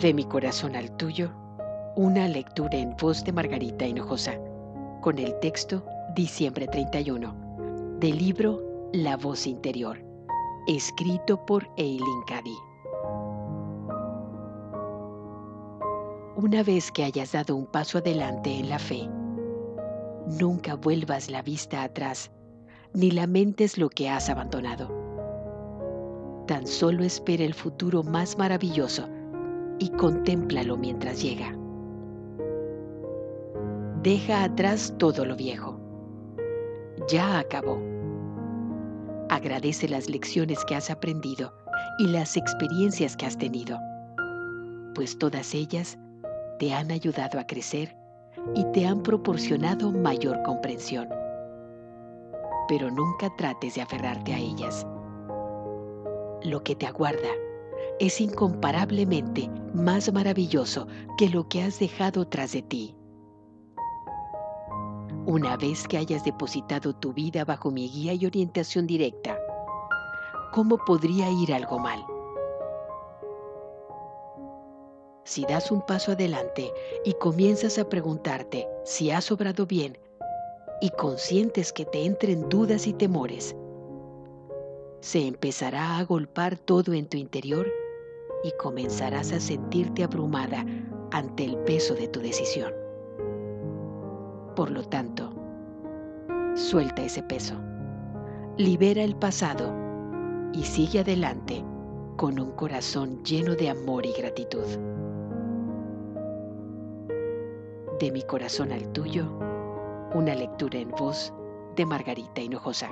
De mi corazón al tuyo, una lectura en voz de Margarita Hinojosa, con el texto Diciembre 31, del libro La voz interior, escrito por Eileen Cady. Una vez que hayas dado un paso adelante en la fe, nunca vuelvas la vista atrás, ni lamentes lo que has abandonado. Tan solo espera el futuro más maravilloso y contémplalo mientras llega. Deja atrás todo lo viejo. Ya acabó. Agradece las lecciones que has aprendido y las experiencias que has tenido, pues todas ellas te han ayudado a crecer y te han proporcionado mayor comprensión. Pero nunca trates de aferrarte a ellas. Lo que te aguarda es incomparablemente más maravilloso que lo que has dejado tras de ti. Una vez que hayas depositado tu vida bajo mi guía y orientación directa, ¿cómo podría ir algo mal? Si das un paso adelante y comienzas a preguntarte si has obrado bien y consientes que te entren dudas y temores, se empezará a agolpar todo en tu interior y comenzarás a sentirte abrumada ante el peso de tu decisión. Por lo tanto, suelta ese peso, libera el pasado y sigue adelante con un corazón lleno de amor y gratitud. De mi corazón al tuyo, una lectura en voz de Margarita Hinojosa.